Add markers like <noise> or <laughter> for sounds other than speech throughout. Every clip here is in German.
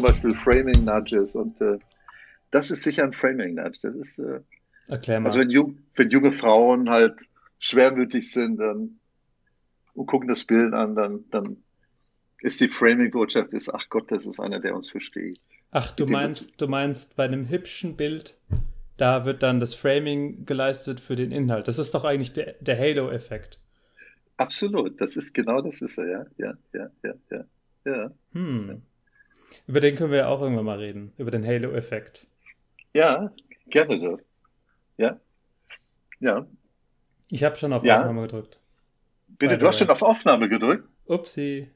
zum Beispiel Framing Nudges und äh, das ist sicher ein Framing Nudge. Das ist, äh, Erklär mal. also wenn, jung, wenn junge Frauen halt schwermütig sind dann, und gucken das Bild an, dann, dann ist die Framing-Botschaft ist, ach Gott, das ist einer, der uns versteht. Ach, du meinst, du meinst, bei einem hübschen Bild, da wird dann das Framing geleistet für den Inhalt. Das ist doch eigentlich der, der Halo-Effekt. Absolut, das ist genau das ist er, ja, ja, ja, ja, ja, ja. Hm. Über den können wir ja auch irgendwann mal reden, über den Halo-Effekt. Ja, gerne so. Ja, ja. Ich habe schon auf Ja. Aufnahme gedrückt. Bitte, du hast schon auf Aufnahme gedrückt. Upsi,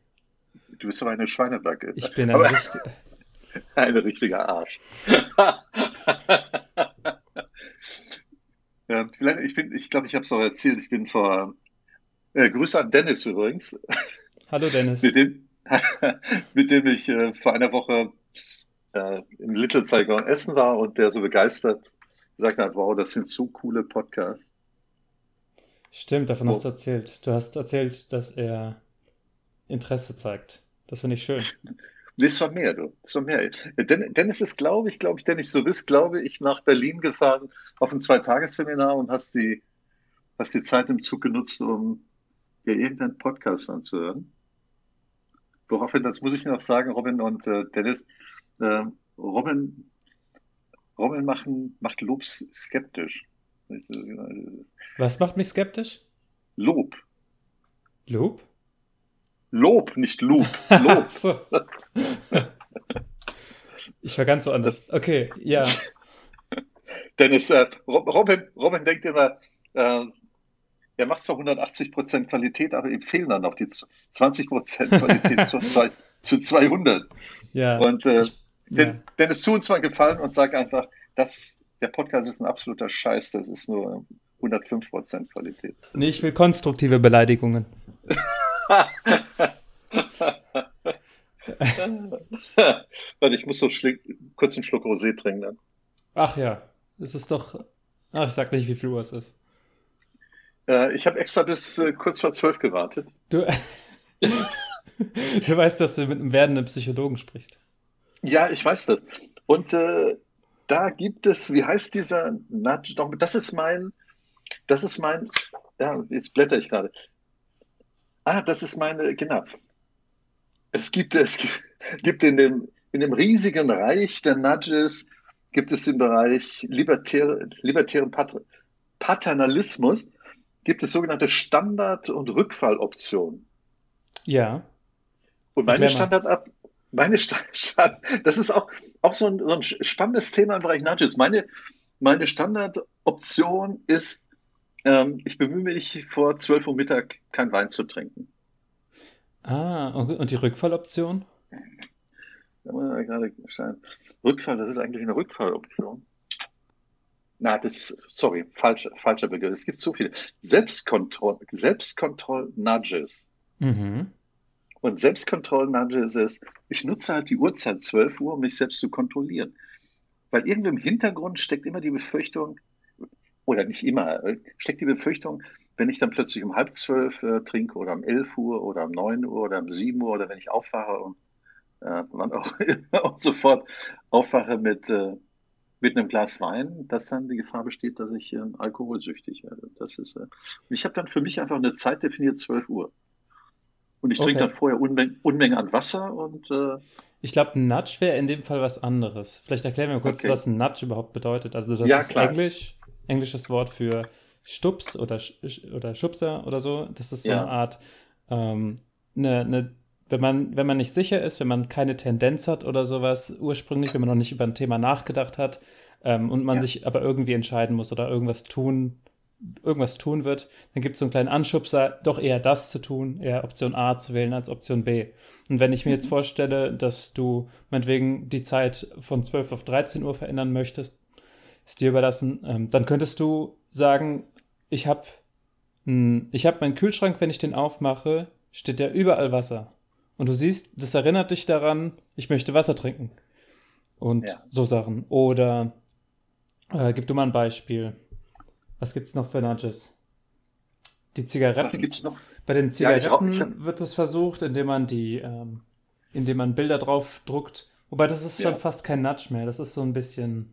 Du bist aber eine Schweinebacke. ich bin ein richtig. <laughs> Ein richtiger Arsch. <laughs> ja, vielleicht, ich bin, ich glaube, ich habe es auch erzählt. Ich bin vor. Äh, Grüße an Dennis übrigens, Hallo Dennis. mit dem, <laughs> mit dem ich äh, vor einer Woche äh, in Little Saigon essen war und der so begeistert gesagt hat: Wow, das sind so coole Podcasts. Stimmt, davon hast Oh. du erzählt. Du hast erzählt, dass er Interesse zeigt. Das finde ich schön. <laughs> Es war mehr, du. Es war mehr. Den- Dennis ist, glaube ich, glaube ich, Dennis, so bist, glaube ich, nach Berlin gefahren auf ein Zweitagesseminar und hast die, hast die Zeit im Zug genutzt, um dir irgendeinen Podcast anzuhören. Woraufhin, das muss ich noch sagen, Robin und äh, Dennis, äh, Robin, Robin machen, macht Lob s- skeptisch. Was macht mich skeptisch? Lob. Loop? Lob, nicht Loop. <laughs> Lob. Ach so. Ich war ganz woanders. Okay, ja. <laughs> Dennis, äh, Rob- Robin, Robin denkt immer, äh, er macht zwar 180% Qualität, aber ihm fehlen dann noch die z- 20% Qualität zu, <laughs> zu 200. Ja. Und äh, Ich- Den, ja. Dennis, tu uns mal gefallen und sag einfach, das, der Podcast ist ein absoluter Scheiß, das ist nur 105% Qualität. Nee, ich will konstruktive Beleidigungen. <laughs> Warte, ich muss so kurz einen Schluck Rosé trinken dann. Ach ja, es ist doch. Ach, ich sag nicht, wie viel Uhr es ist. Äh, ich habe extra bis äh, kurz vor zwölf gewartet. Du, <laughs> du weißt, dass du mit einem werdenden Psychologen sprichst. Ja, ich weiß das. Und äh, da gibt es, wie heißt dieser Nudge noch? Das ist mein, das ist mein, ja, jetzt blätter ich gerade. Ah, das ist meine, genau. Es gibt, es gibt, in dem, in dem riesigen Reich der Nudges, gibt es im Bereich libertäre, libertären Pat Paternalismus, gibt es sogenannte Standard- und Rückfalloptionen. Ja. Und meine. Standard-Ab, meine Stand, <laughs> Stand, das ist auch, auch so ein, so ein spannendes Thema im Bereich Nudges. Meine, meine Standardoption ist, ähm, ich bemühe mich vor 12 Uhr Mittag kein Wein zu trinken. Ah, und die Rückfalloption? Da muss man gerade. Rückfall, das ist eigentlich eine Rückfalloption. Na, das, sorry, falsch, falscher Begriff. Es gibt so viele. Selbstkontroll, Selbstkontroll-Nudges. Mhm. Und Selbstkontroll-Nudges ist, ich nutze halt die Uhrzeit 12 Uhr, um mich selbst zu kontrollieren. Weil irgendwo im Hintergrund steckt immer die Befürchtung, oder nicht immer, äh, steckt die Befürchtung, wenn ich dann plötzlich um halb zwölf äh, trinke oder um 11 Uhr oder um 9 Uhr oder um 7 Uhr oder wenn ich aufwache und äh, wann auch <laughs> und sofort aufwache mit, äh, mit einem Glas Wein, dass dann die Gefahr besteht, dass ich ähm, alkoholsüchtig werde. Das ist, äh, ich habe dann für mich einfach eine Zeit definiert, 12 Uhr. Und ich trinke Okay. dann vorher Unmengen, Unmengen an Wasser und äh, Ich glaube, Nudge wäre in dem Fall was anderes. Vielleicht erklären wir kurz, Okay. was ein Nudge überhaupt bedeutet. Also das Ja, ist klar. Englisch, englisches Wort für Stups oder, oder Schubser oder so. Das ist so Ja. eine Art, ähm, eine, eine, wenn man, wenn man nicht sicher ist, wenn man keine Tendenz hat oder sowas ursprünglich, wenn man noch nicht über ein Thema nachgedacht hat ähm, und man Ja. sich aber irgendwie entscheiden muss oder irgendwas tun, irgendwas tun wird, dann gibt es so einen kleinen Anschubser, doch eher das zu tun, eher Option A zu wählen als Option B. Und wenn ich mir jetzt vorstelle, dass du meinetwegen die Zeit von 12 auf 13 Uhr verändern möchtest, ist dir überlassen, ähm, dann könntest du sagen, ich habe ich hab meinen Kühlschrank, wenn ich den aufmache, steht da überall Wasser. Und du siehst, das erinnert dich daran, ich möchte Wasser trinken. Und Ja. so Sachen. Oder äh, gib du mal ein Beispiel. Was gibt's noch für Nudges? Die was Zigaretten. gibt's noch? Bei den Ja, ich auch- Zigaretten ich hab- wird es versucht, indem man die, ähm, indem man Bilder drauf druckt, Wobei das ist schon ja. fast kein Nudge mehr. Das ist so ein bisschen.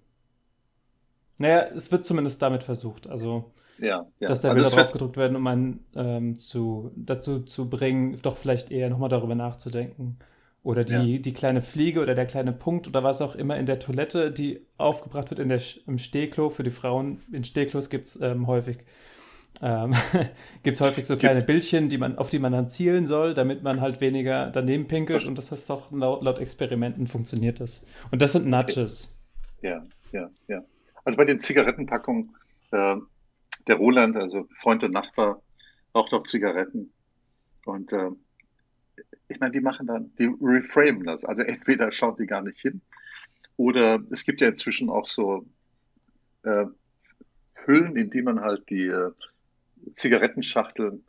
Naja, es wird zumindest damit versucht. Also, ja, ja. dass da also Bilder drauf gedruckt werden, um einen ähm, zu, dazu zu bringen, doch vielleicht eher nochmal darüber nachzudenken. Oder die, ja. die kleine Fliege oder der kleine Punkt oder was auch immer in der Toilette, die aufgebracht wird in der, im Stehklo. Für die Frauen in Stehklos gibt es ähm, häufig ähm, <laughs> häufig so kleine Bildchen, die man, auf die man dann zielen soll, damit man halt weniger daneben pinkelt. Und das ist doch laut, laut Experimenten funktioniert das. Und das sind Nudges. Ja, ja, ja. Also bei den Zigarettenpackungen, äh, der Roland, also Freund und Nachbar, raucht auch Zigaretten. Und äh, ich meine, die machen dann, die reframen das. Also entweder schauen die gar nicht hin, oder es gibt ja inzwischen auch so äh, Hüllen, in die man halt die äh, Zigarettenschachteln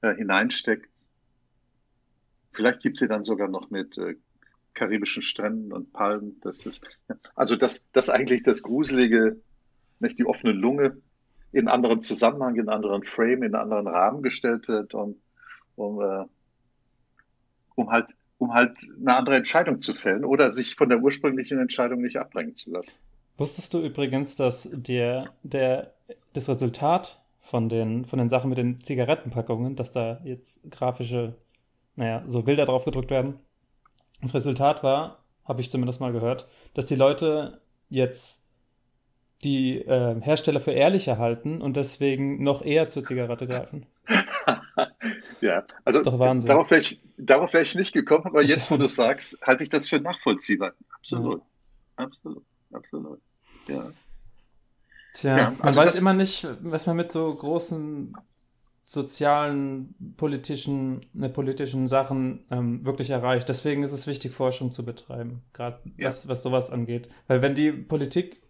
äh, hineinsteckt. Vielleicht gibt sie dann sogar noch mit äh, karibischen Stränden und Palmen. Das ist, also das, das eigentlich das Gruselige, nicht die offene Lunge in anderen Zusammenhang, in anderen Frame, in anderen Rahmen gestellt wird, um, um, äh, um halt um halt eine andere Entscheidung zu fällen oder sich von der ursprünglichen Entscheidung nicht abbringen zu lassen. Wusstest du übrigens, dass der, der, das Resultat von den, von den Sachen mit den Zigarettenpackungen, dass da jetzt grafische, naja, so Bilder drauf gedrückt werden. Das Resultat war, habe ich zumindest mal gehört, dass die Leute jetzt die äh, Hersteller für ehrlicher halten und deswegen noch eher zur Zigarette greifen. Ja, also das ist doch Wahnsinn. Darauf wäre ich, darauf wär ich nicht gekommen, aber jetzt, wo du sagst, halte ich das für nachvollziehbar. Absolut. Ja. Absolut. Absolut. Ja. Tja, ja, man also weiß immer nicht, was man mit so großen sozialen, politischen, ne, politischen Sachen ähm, wirklich erreicht. Deswegen ist es wichtig, Forschung zu betreiben, gerade ja. was, was sowas angeht. Weil wenn die Politik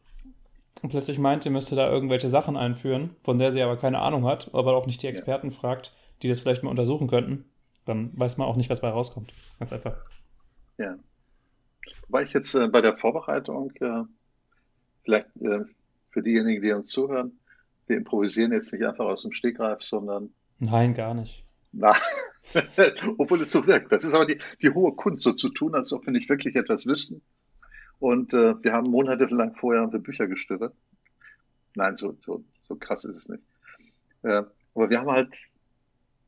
plötzlich meint, sie müsste da irgendwelche Sachen einführen, von der sie aber keine Ahnung hat, aber auch nicht die Experten ja. fragt, die das vielleicht mal untersuchen könnten, dann weiß man auch nicht, was bei rauskommt. Ganz einfach. Ja. Weil ich jetzt äh, bei der Vorbereitung äh, vielleicht äh, für diejenigen, die uns zuhören, wir improvisieren jetzt nicht einfach aus dem Stegreif, sondern. Nein, gar nicht. Na, <laughs> obwohl es so wirkt. Das ist aber die, die hohe Kunst, so zu tun, als ob wir nicht wirklich etwas wüssten. Und äh, wir haben monatelang vorher für Bücher gestöbert. Nein, so, so, so krass ist es nicht. Äh, aber wir haben halt,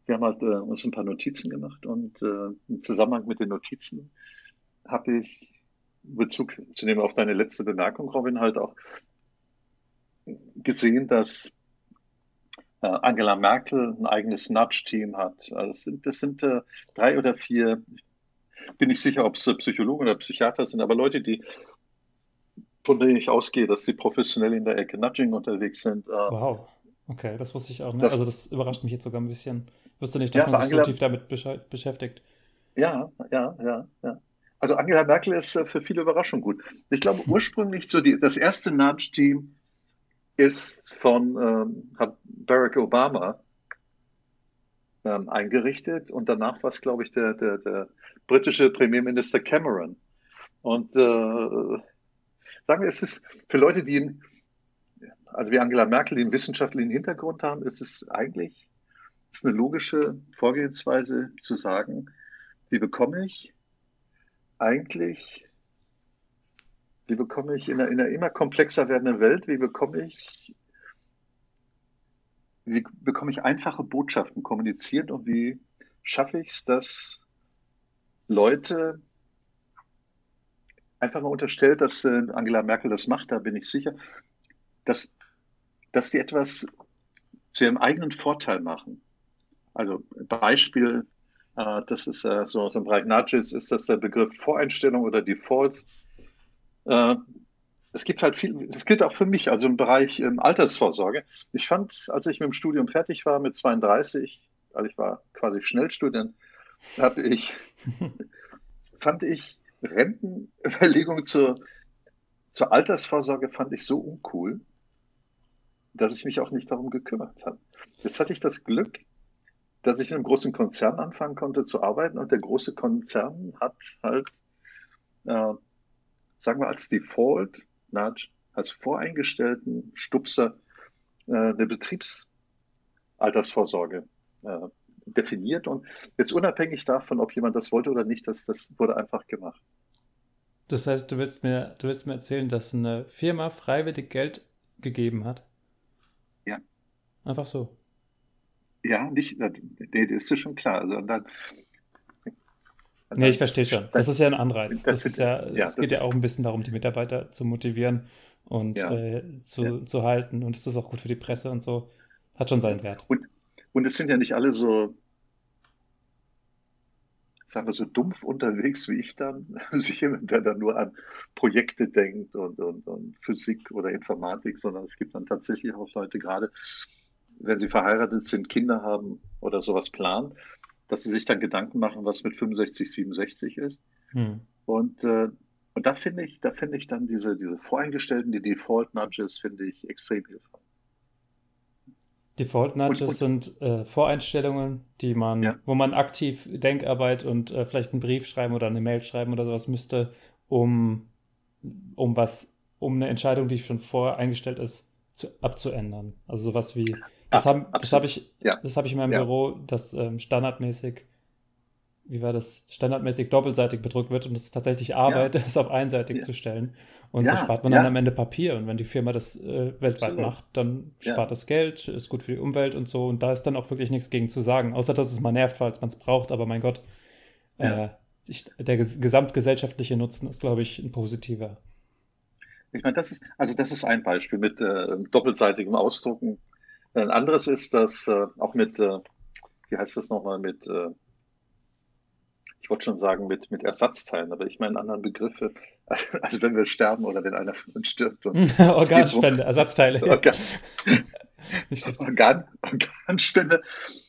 wir haben halt äh, uns ein paar Notizen gemacht und äh, im Zusammenhang mit den Notizen habe ich Bezug zu nehmen auf deine letzte Bemerkung, Robin, halt auch gesehen, dass äh, Angela Merkel ein eigenes Nudge-Team hat. Also das sind, das sind äh, drei oder vier, bin ich sicher, ob es Psychologen oder Psychiater sind, aber Leute, die von denen ich ausgehe, dass sie professionell in der Ecke Nudging unterwegs sind. Äh, wow. Okay, das wusste ich auch. Ne? Das, also das überrascht mich jetzt sogar ein bisschen. Wusste nicht, dass ja, man sich Angela, so tief damit beschäftigt. Ja, ja, ja, ja. Also Angela Merkel ist äh, für viele Überraschungen gut. Ich glaube <laughs> ursprünglich so die, das erste Nudge-Team ist von, ähm, hat Barack Obama ähm, eingerichtet und danach war es, glaube ich, der, der, der britische Premierminister Cameron. Und äh, sagen wir, es ist für Leute, die, also wie Angela Merkel, die einen wissenschaftlichen Hintergrund haben, ist es eigentlich ist eine logische Vorgehensweise zu sagen, wie bekomme ich eigentlich wie bekomme ich in einer, in einer immer komplexer werdenden Welt, wie bekomme ich, wie bekomme ich einfache Botschaften kommuniziert und wie schaffe ich es, dass Leute einfach mal unterstellt, dass äh, Angela Merkel das macht, da bin ich sicher, dass, dass die etwas zu ihrem eigenen Vorteil machen. Also Beispiel, äh, das ist äh, so, so ein Bereich Nudges, ist das der Begriff Voreinstellung oder Defaults. Äh, es gibt halt viel, es gilt auch für mich, also im Bereich ähm, Altersvorsorge. Ich fand, als ich mit dem Studium fertig war, mit 32, also ich war quasi Schnellstudent, hatte ich, <laughs> fand ich Rentenüberlegungen zur, zur Altersvorsorge fand ich so uncool, dass ich mich auch nicht darum gekümmert habe. Jetzt hatte ich das Glück, dass ich in einem großen Konzern anfangen konnte zu arbeiten und der große Konzern hat halt äh, sagen wir als Default, als voreingestellten Stupser äh, eine Betriebsaltersvorsorge äh, definiert und jetzt unabhängig davon, ob jemand das wollte oder nicht, das, das wurde einfach gemacht. Das heißt, du willst mir, du willst mir erzählen, dass eine Firma freiwillig Geld gegeben hat? Ja. Einfach so. Ja, nicht, nee, das ist schon klar. Also und dann, nee, ich verstehe schon. Das ist ja ein Anreiz. Das, das ist ja, ja, es geht ja auch ein bisschen darum, die Mitarbeiter zu motivieren und Ja. äh, zu, Ja. zu halten. Und es ist auch gut für die Presse und so. Hat schon seinen Wert. Und, und es sind ja nicht alle so, sagen wir so dumpf unterwegs wie ich dann, <laughs> also jemand, der dann nur an Projekte denkt und, und, und Physik oder Informatik, sondern es gibt dann tatsächlich auch Leute, gerade wenn sie verheiratet sind, Kinder haben oder sowas planen, dass sie sich dann Gedanken machen, was mit 65, 67 ist. Hm. Und, äh, und da finde ich, da finde ich dann diese, diese voreingestellten, die Default Nudges, finde ich extrem hilfreich. Default Nudges Und- sind äh, Voreinstellungen, die man, Ja. wo man aktiv Denkarbeit und äh, vielleicht einen Brief schreiben oder eine Mail schreiben oder sowas müsste, um, um was, um eine Entscheidung, die schon voreingestellt ist, zu, abzuändern. Also sowas wie, das Ab- habe das absolut. hab ich, Ja. das habe ich in meinem Ja. Büro, das ähm, standardmäßig, wie war das, standardmäßig doppelseitig bedruckt wird und es ist tatsächlich Arbeit, <laughs> es auf einseitig Ja. zu stellen. Und Ja, so spart man ja. dann am Ende Papier. Und wenn die Firma das äh, weltweit Absolut. macht, dann Ja. spart das Geld, ist gut für die Umwelt und so. Und da ist dann auch wirklich nichts gegen zu sagen. Außer, dass es mal nervt, falls man es braucht. Aber mein Gott, Ja. äh, ich, der ges gesamtgesellschaftliche Nutzen ist, glaube ich, ein positiver. Ich meine, das ist, also das ist ein Beispiel mit äh, doppelseitigem Ausdrucken. Ein anderes ist, dass äh, auch mit, äh, wie heißt das nochmal, mit, äh, ich wollte schon sagen, mit, mit Ersatzteilen, aber ich meine anderen Begriffe. <laughs> Also wenn wir sterben oder wenn einer von uns stirbt und <laughs> Organspende, Ersatzteile. <laughs> Organ, Organspende,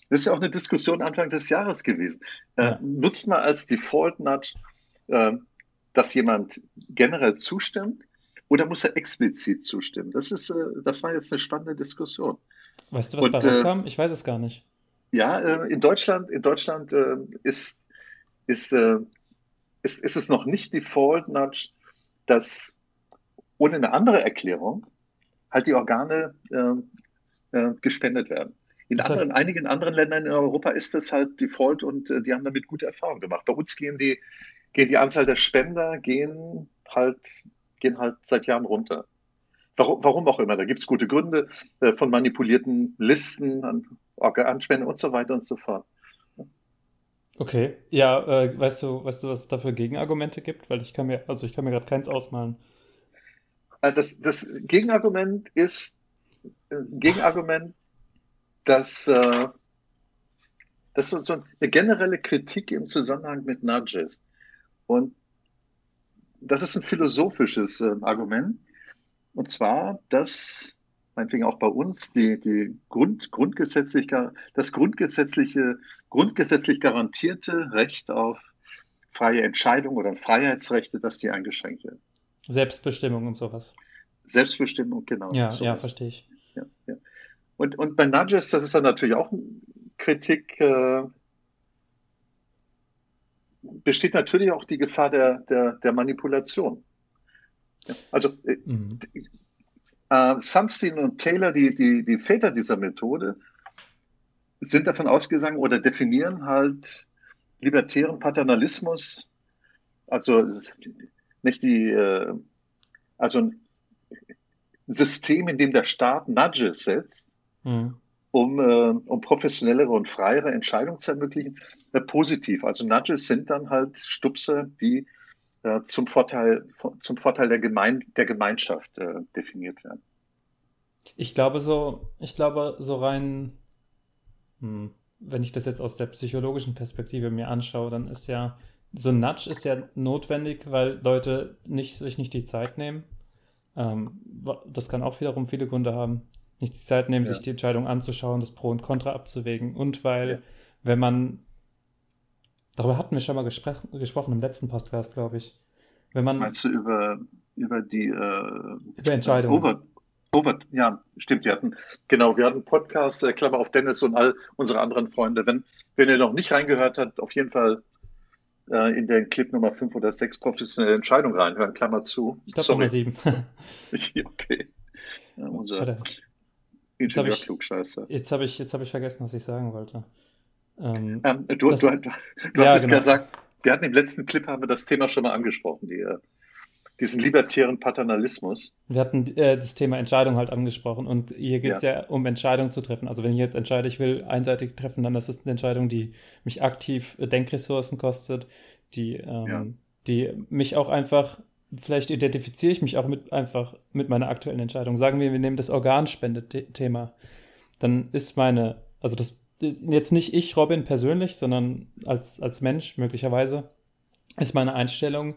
das ist ja auch eine Diskussion Anfang des Jahres gewesen. Äh, Ja. Nutzt man als Default Nudge, äh, dass jemand generell zustimmt oder muss er explizit zustimmen? Das ist, äh, das war jetzt eine spannende Diskussion. Weißt du, was Und, bei äh, rauskam? Ich weiß es gar nicht. Ja, äh, in Deutschland, in Deutschland äh, ist, ist, äh, ist, ist es noch nicht Default Nudge, dass ohne eine andere Erklärung halt die Organe äh, äh, gespendet werden. In Das heißt- anderen, einigen anderen Ländern in Europa ist das halt Default und äh, die haben damit gute Erfahrungen gemacht. Bei uns gehen die, gehen die Anzahl der Spender gehen halt, gehen halt seit Jahren runter. Warum, auch immer, da gibt es gute Gründe äh, von manipulierten Listen an Organspenden und so weiter und so fort. Okay. Ja, äh, weißt du, weißt du, was es dafür Gegenargumente gibt? Weil ich kann mir, also ich kann mir gerade keins ausmalen. Äh, Das, das Gegenargument ist äh, Gegenargument, dass äh, das so so eine generelle Kritik im Zusammenhang mit Nudges. Und das ist ein philosophisches äh, Argument. Und zwar, dass meinetwegen auch bei uns die, die Grund, grundgesetzlich, das grundgesetzliche, grundgesetzlich garantierte Recht auf freie Entscheidung oder Freiheitsrechte, dass die eingeschränkt werden. Selbstbestimmung und sowas. Selbstbestimmung, genau. Ja, sowas. ja, verstehe ich. Ja, ja. Und, und bei Nudges, das ist dann natürlich auch Kritik, äh, besteht natürlich auch die Gefahr der, der, der Manipulation. Also äh, Mhm. äh, Sunstein und Taylor, die, die, die Väter dieser Methode, sind davon ausgegangen oder definieren halt libertären Paternalismus, also nicht die, äh, also ein System, in dem der Staat Nudges setzt, Mhm. um, äh, um professionellere und freiere Entscheidungen zu ermöglichen, äh, positiv. Also Nudges sind dann halt Stupse, die äh, zum Vorteil, zum Vorteil der, Gemein der Gemeinschaft äh, definiert werden. Ich glaube so, ich glaube so rein, hm, wenn ich das jetzt aus der psychologischen Perspektive mir anschaue, dann ist ja, so ein Nudge ist ja notwendig, weil Leute nicht, sich nicht die Zeit nehmen. Ähm, das kann auch wiederum viele Gründe haben. Nicht die Zeit nehmen, Ja. sich die Entscheidung anzuschauen, das Pro und Contra abzuwägen. Und weil, Ja. wenn man, darüber hatten wir schon mal gespr gesprochen im letzten Podcast, glaube ich. Wenn man Meinst du über, über die äh, über Entscheidungen. Over, Over, ja, stimmt, wir hatten, genau, wir hatten einen Podcast, äh, Klammer auf Dennis und all unsere anderen Freunde. Wenn, wenn ihr noch nicht reingehört habt, auf jeden Fall äh, in den Clip Nummer 5 oder 6 professionelle Entscheidung reinhören, Klammer zu. ich glaube. Nummer sieben. <laughs> Okay. Ja, unser hab Ingenieur-Klugscheißer. Jetzt habe ich, jetzt habe ich vergessen, was ich sagen wollte. Ähm, Ähm, du, Das- du, du, du Ja, hattest genau. gesagt, wir hatten im letzten Clip haben wir das Thema schon mal angesprochen, die, äh, diesen libertären Paternalismus. Wir hatten äh, das Thema Entscheidung halt angesprochen und hier geht es ja. ja. um Entscheidungen zu treffen. Also wenn ich jetzt entscheide, ich will einseitig treffen, dann ist es eine Entscheidung, die mich aktiv äh, Denkressourcen kostet, die, ähm, ja. die mich auch einfach, vielleicht identifiziere ich mich auch mit einfach mit meiner aktuellen Entscheidung. Sagen wir, wir nehmen das Organspende-Thema. Dann ist meine, also das jetzt nicht ich, Robin, persönlich, sondern als, als Mensch möglicherweise, ist meine Einstellung,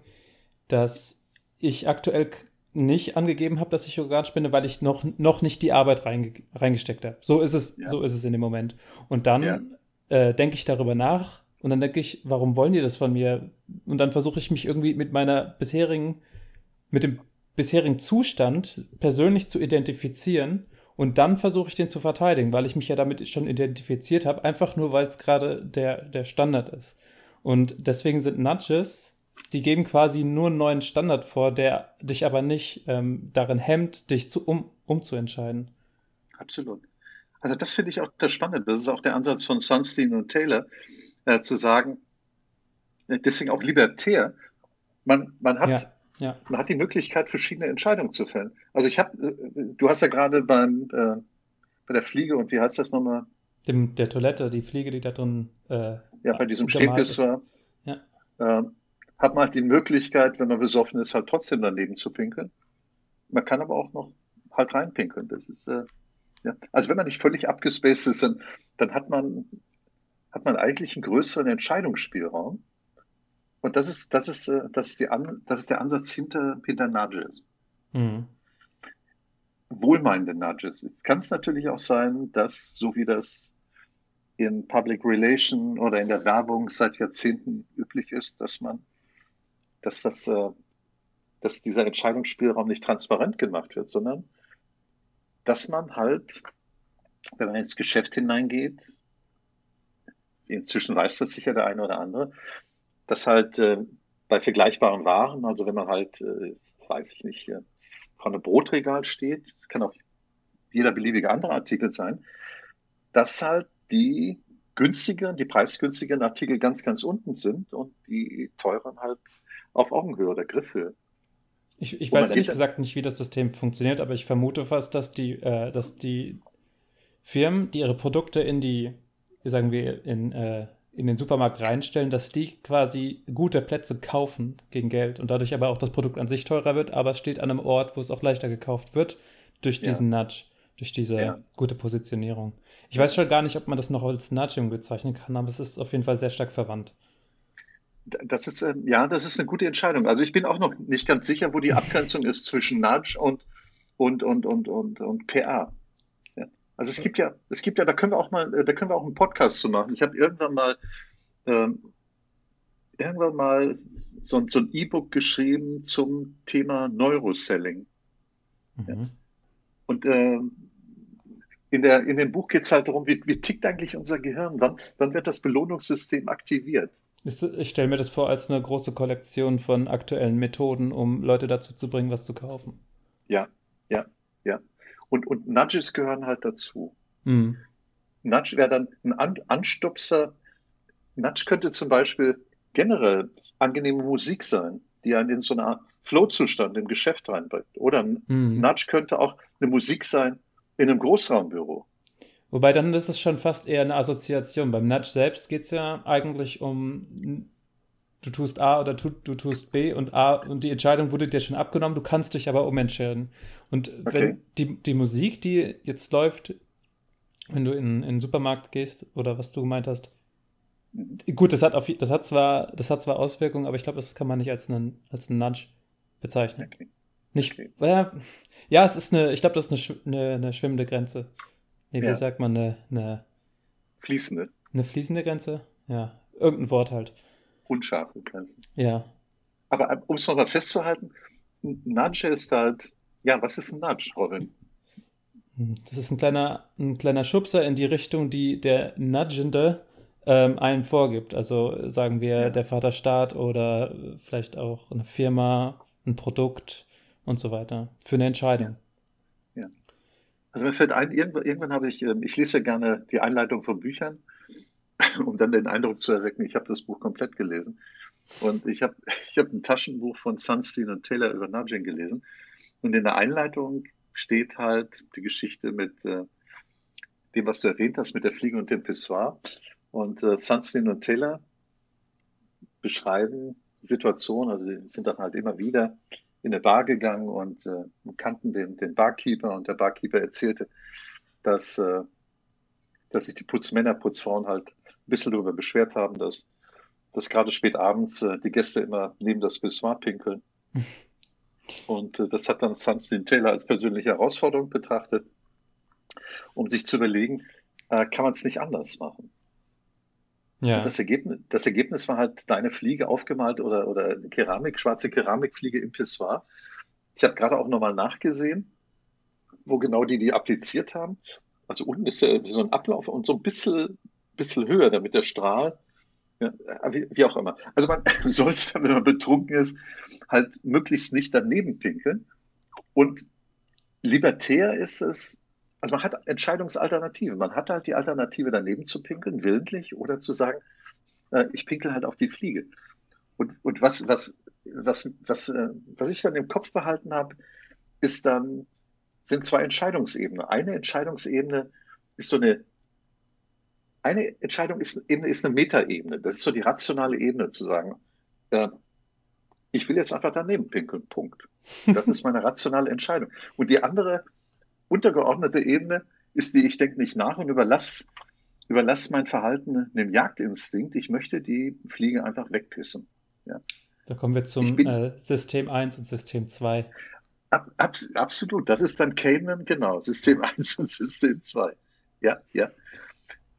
dass ich aktuell nicht angegeben habe, dass ich Organspende, weil ich noch, noch nicht die Arbeit reinge reingesteckt habe. So ist es, ja. so ist es in dem Moment. Und dann ja. äh, denke ich darüber nach und dann denke ich, warum wollen die das von mir? Und dann versuche ich mich irgendwie mit meiner bisherigen, mit dem bisherigen Zustand persönlich zu identifizieren und dann versuche ich den zu verteidigen, weil ich mich ja damit schon identifiziert habe, einfach nur, weil es gerade der, der Standard ist. Und deswegen sind Nudges die geben quasi nur einen neuen Standard vor, der dich aber nicht ähm, darin hemmt, dich zu, um, umzuentscheiden. Absolut. Also das finde ich auch das Spannende. Das ist auch der Ansatz von Sunstein und Taylor, äh, zu sagen, äh, deswegen auch libertär, man, man hat ja. Ja. Man hat die Möglichkeit, verschiedene Entscheidungen zu fällen. Also ich habe, äh, du hast ja gerade beim äh, bei der Fliege und wie heißt das nochmal? Dem, der Toilette, die Fliege, die da drin. Äh, ja, bei diesem Stehbiss war. Ja. Äh, hat man halt die Möglichkeit, wenn man besoffen ist, halt trotzdem daneben zu pinkeln. Man kann aber auch noch halt reinpinkeln. Das ist, äh, ja. Also wenn man nicht völlig abgespaced ist, dann, dann hat man, hat man eigentlich einen größeren Entscheidungsspielraum. Und das ist, das ist, äh, das ist die An das ist der Ansatz hinter, hinter Nudges. Mhm. Wohlmeinende Nudges. Jetzt kann es natürlich auch sein, dass, so wie das in Public Relation oder in der Werbung seit Jahrzehnten üblich ist, dass man dass das, äh, dass dieser Entscheidungsspielraum nicht transparent gemacht wird, sondern dass man halt, wenn man ins Geschäft hineingeht, inzwischen weiß das sicher der eine oder andere, dass halt äh, bei vergleichbaren Waren, also wenn man halt, äh, weiß ich nicht, hier vor einem Brotregal steht, es kann auch jeder beliebige andere Artikel sein, dass halt die günstigeren, die preisgünstigeren Artikel ganz, ganz unten sind und die teuren halt auf Augenhöhe oder Griffhöhe. Ich, ich weiß ehrlich gesagt nicht, wie das System funktioniert, aber ich vermute fast, dass die, äh, dass die Firmen, die ihre Produkte in die, sagen wir, in, äh, in den Supermarkt reinstellen, dass die quasi gute Plätze kaufen gegen Geld und dadurch aber auch das Produkt an sich teurer wird, aber es steht an einem Ort, wo es auch leichter gekauft wird, durch diesen ja. Nudge, durch diese ja. gute Positionierung. Ich weiß schon gar nicht, ob man das noch als Nudging bezeichnen kann, aber es ist auf jeden Fall sehr stark verwandt. Das ist, äh, ja, das ist eine gute Entscheidung. Also ich bin auch noch nicht ganz sicher, wo die Abgrenzung ist zwischen Nudge und, und, und, und, und, und PA. Also es gibt ja, es gibt ja, da können wir auch mal, da können wir auch einen Podcast zu machen. Ich habe irgendwann mal, ähm, irgendwann mal so, so ein E-Book geschrieben zum Thema Neuroselling. Mhm. Ja. Und äh, in, der, in dem Buch geht es halt darum, wie, wie tickt eigentlich unser Gehirn? Wann, wann wird das Belohnungssystem aktiviert? Ich stelle mir das vor als eine große Kollektion von aktuellen Methoden, um Leute dazu zu bringen, was zu kaufen. Ja, ja, ja. Und, und Nudges gehören halt dazu. Mhm. Nudge wäre dann ein An Anstupser. Nudge könnte zum Beispiel generell angenehme Musik sein, die einen in so eine Art Flow-Zustand im Geschäft reinbringt. Oder ein mhm. Nudge könnte auch eine Musik sein in einem Großraumbüro. Wobei dann ist es schon fast eher eine Assoziation. Beim Nudge selbst geht es ja eigentlich um, du tust A oder tu, du tust B und A und die Entscheidung wurde dir schon abgenommen, du kannst dich aber umentscheiden. Und okay. wenn die, die Musik, die jetzt läuft, wenn du in, in den Supermarkt gehst oder was du gemeint hast, gut, das hat, auf, das hat, zwar, das hat zwar Auswirkungen, aber ich glaube, das kann man nicht als einen, als einen Nudge bezeichnen. Okay. Nicht, okay. Ja, ja, es ist eine, ich glaube, das ist eine, eine, eine schwimmende Grenze. Nee, wie ja. sagt man, eine, eine. Fließende. Eine fließende Grenze? Ja. Irgendein Wort halt. Unscharfe Grenze. Ja. Aber äh, um es nochmal festzuhalten, Nudge ist halt, ja, was ist ein Nudge, Robin? Das ist ein kleiner, ein kleiner Schubser in die Richtung, die der Nudgende ähm, einem vorgibt. Also sagen wir ja. der Vaterstaat oder vielleicht auch eine Firma, ein Produkt und so weiter. Für eine Entscheidung. Also mir fällt ein, irgendwann, irgendwann habe ich, ähm, ich lese ja gerne die Einleitung von Büchern, <laughs> um dann den Eindruck zu erwecken, ich habe das Buch komplett gelesen. Und ich habe ich hab ein Taschenbuch von Sunstein und Taylor über Nudging gelesen. Und in der Einleitung steht halt die Geschichte mit äh, dem, was du erwähnt hast, mit der Fliege und dem Pissoir. Und äh, Sunstein und Taylor beschreiben Situationen, also sie sind dann halt immer wieder in eine Bar gegangen und äh, kannten den, den Barkeeper und der Barkeeper erzählte, dass, äh, dass sich die Putzmänner, Putzfrauen halt bisschen darüber beschwert haben, dass, dass gerade spät abends äh, die Gäste immer neben das Pissoir pinkeln. <laughs> Und äh, das hat dann Sunstein Taylor als persönliche Herausforderung betrachtet, um sich zu überlegen, äh, kann man es nicht anders machen? Ja. das Ergebnis, das Ergebnis war halt deine Fliege aufgemalt oder, oder Keramik, schwarze Keramikfliege im Pissoir. Ich habe gerade auch nochmal nachgesehen, wo genau die die appliziert haben. Also unten ist ja so ein Ablauf und so ein bisschen, bisschen höher, damit der Strahl, ja, wie, wie auch immer. Also man <laughs> soll es dann, wenn man betrunken ist, halt möglichst nicht daneben pinkeln. Und libertär ist es, also man hat Entscheidungsalternativen. Man hat halt die Alternative daneben zu pinkeln, willentlich, oder zu sagen, äh, ich pinkel halt auf die Fliege. Und, und was, was, was, was, äh, was ich dann im Kopf behalten habe, ist dann, sind zwei Entscheidungsebenen. Eine Entscheidungsebene ist so eine, eine Entscheidung ist, ist eine Metaebene. Das ist so die rationale Ebene zu sagen, äh, ich will jetzt einfach daneben pinkeln. Punkt. Das ist meine rationale Entscheidung. Und die andere untergeordnete Ebene ist die, ich denke nicht nach und überlasse überlass mein Verhalten einem Jagdinstinkt. Ich möchte die Fliege einfach wegpissen. Ja. Da kommen wir zum bin, äh, System 1 und System 2. Ab, ab, absolut, das ist dann Cayman, genau, System 1 und System 2. Ja, ja.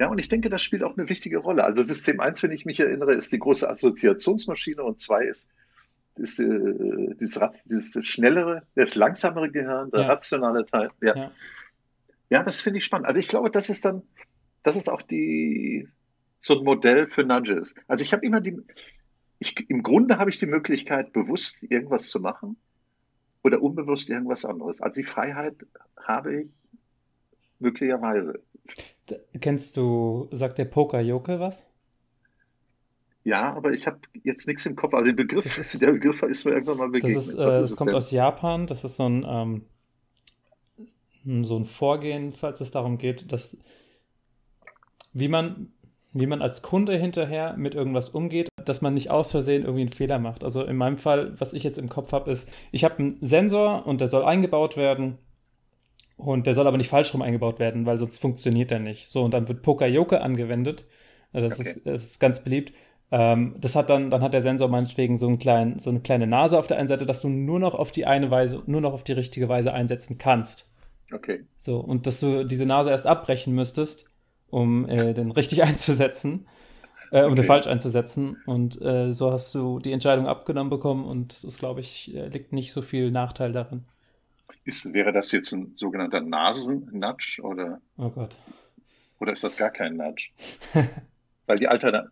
Ja, und ich denke, das spielt auch eine wichtige Rolle. Also System 1, wenn ich mich erinnere, ist die große Assoziationsmaschine und 2 ist ist äh, dieses, dieses schnellere, das langsamere Gehirn, der ja. rationale Teil. Ja, ja. ja das finde ich spannend. Also ich glaube, das ist dann, das ist auch die so ein Modell für Nudges. Also ich habe immer die, ich, im Grunde habe ich die Möglichkeit, bewusst irgendwas zu machen oder unbewusst irgendwas anderes. Also die Freiheit habe ich möglicherweise. Kennst du, sagt der Poker-Joker was? Ja, aber ich habe jetzt nichts im Kopf. Also der Begriff, ist, der Begriff ist mir irgendwann mal begegnet. Das, ist, äh, das kommt denn? aus Japan. Das ist so ein, ähm, so ein Vorgehen, falls es darum geht, dass wie man, wie man als Kunde hinterher mit irgendwas umgeht, dass man nicht aus Versehen irgendwie einen Fehler macht. Also in meinem Fall, was ich jetzt im Kopf habe, ist, ich habe einen Sensor und der soll eingebaut werden. Und der soll aber nicht falsch rum eingebaut werden, weil sonst funktioniert der nicht. So, und dann wird Poker-Yoke angewendet. Das, okay. ist, das ist ganz beliebt. Ähm, das hat dann, dann hat der Sensor meinetwegen so, einen kleinen, so eine kleine Nase auf der einen Seite, dass du nur noch auf die eine Weise, nur noch auf die richtige Weise einsetzen kannst. Okay. So, und dass du diese Nase erst abbrechen müsstest, um äh, den richtig <laughs> einzusetzen, äh, um okay. den falsch einzusetzen. Und äh, so hast du die Entscheidung abgenommen bekommen und es ist, glaube ich, äh, liegt nicht so viel Nachteil darin. Ist, wäre das jetzt ein sogenannter Nasennudge oder? Oh Gott. Oder ist das gar kein Nudge? <laughs> Weil die Alternative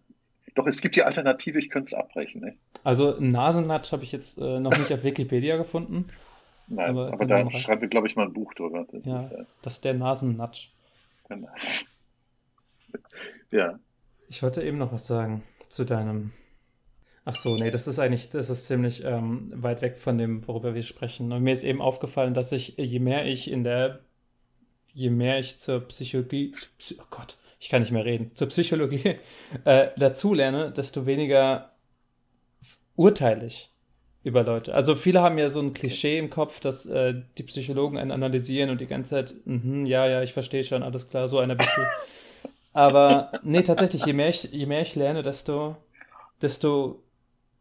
doch, es gibt die Alternative, ich könnte es abbrechen. Ne? Also Nasennatsch habe ich jetzt äh, noch nicht auf Wikipedia gefunden. Nein, aber, aber da schreiben wir, glaube ich, mal ein Buch drüber. Das ja, ist, äh, das ist der Nasennatsch. <laughs> ja. Ich wollte eben noch was sagen zu deinem. Ach so, nee, das ist eigentlich, das ist ziemlich ähm, weit weg von dem, worüber wir sprechen. Und mir ist eben aufgefallen, dass ich, je mehr ich in der, je mehr ich zur Psychologie, oh Gott, ich kann nicht mehr reden, zur Psychologie <laughs> äh, dazulerne, desto weniger urteile ich über Leute. Also viele haben ja so ein Klischee im Kopf, dass äh, die Psychologen einen analysieren und die ganze Zeit, mm ja, ja, ich verstehe schon, alles klar, so einer bist du. Aber nee, tatsächlich, je mehr ich, je mehr ich lerne, desto, desto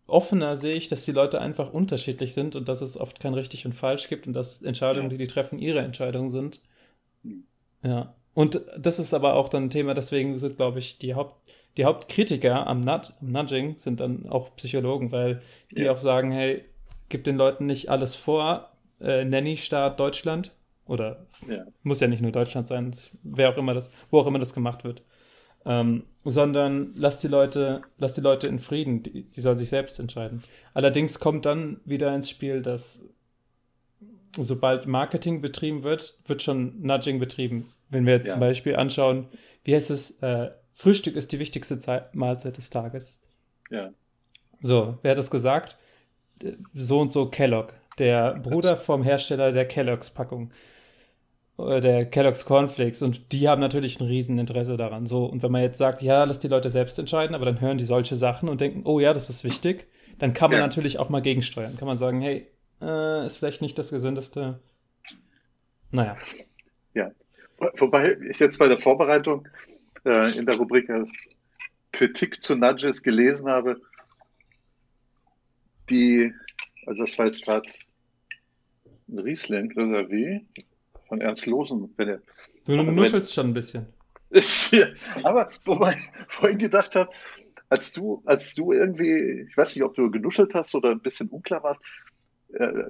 offener sehe ich, dass die Leute einfach unterschiedlich sind und dass es oft kein richtig und falsch gibt und dass Entscheidungen, die die treffen, ihre Entscheidungen sind. Ja. Und das ist aber auch dann ein Thema, deswegen sind, glaube ich, die, Haupt, die Hauptkritiker am, Nut, am Nudging sind dann auch Psychologen, weil die ja. auch sagen, hey, gib den Leuten nicht alles vor, äh, Nanny-Staat Deutschland. Oder ja. muss ja nicht nur Deutschland sein, wer auch immer das, wo auch immer das gemacht wird. Ähm, sondern lass die Leute, lass die Leute in Frieden, die, die sollen sich selbst entscheiden. Allerdings kommt dann wieder ins Spiel, dass sobald Marketing betrieben wird, wird schon Nudging betrieben. Wenn wir ja. zum Beispiel anschauen, wie heißt es, äh, Frühstück ist die wichtigste Zeit, Mahlzeit des Tages. Ja. So, wer hat das gesagt? So und so Kellogg, der Bruder vom Hersteller der Kellogg's Packung der Kellogg's Cornflakes und die haben natürlich ein Rieseninteresse daran. So, und wenn man jetzt sagt, ja, lass die Leute selbst entscheiden, aber dann hören die solche Sachen und denken, oh ja, das ist wichtig, dann kann man ja. natürlich auch mal gegensteuern. Kann man sagen, hey, äh, ist vielleicht nicht das Gesündeste. Naja. Ja. Wobei ich jetzt bei der Vorbereitung äh, in der Rubrik äh, Kritik zu Nudges gelesen habe, die, also das war jetzt gerade ein Riesling Reservé von Ernst Losen. Wenn er, du nuschelst schon ein bisschen. <laughs> aber wobei ich <laughs> vorhin gedacht habe, als du, als du irgendwie, ich weiß nicht, ob du genuschelt hast oder ein bisschen unklar warst, äh,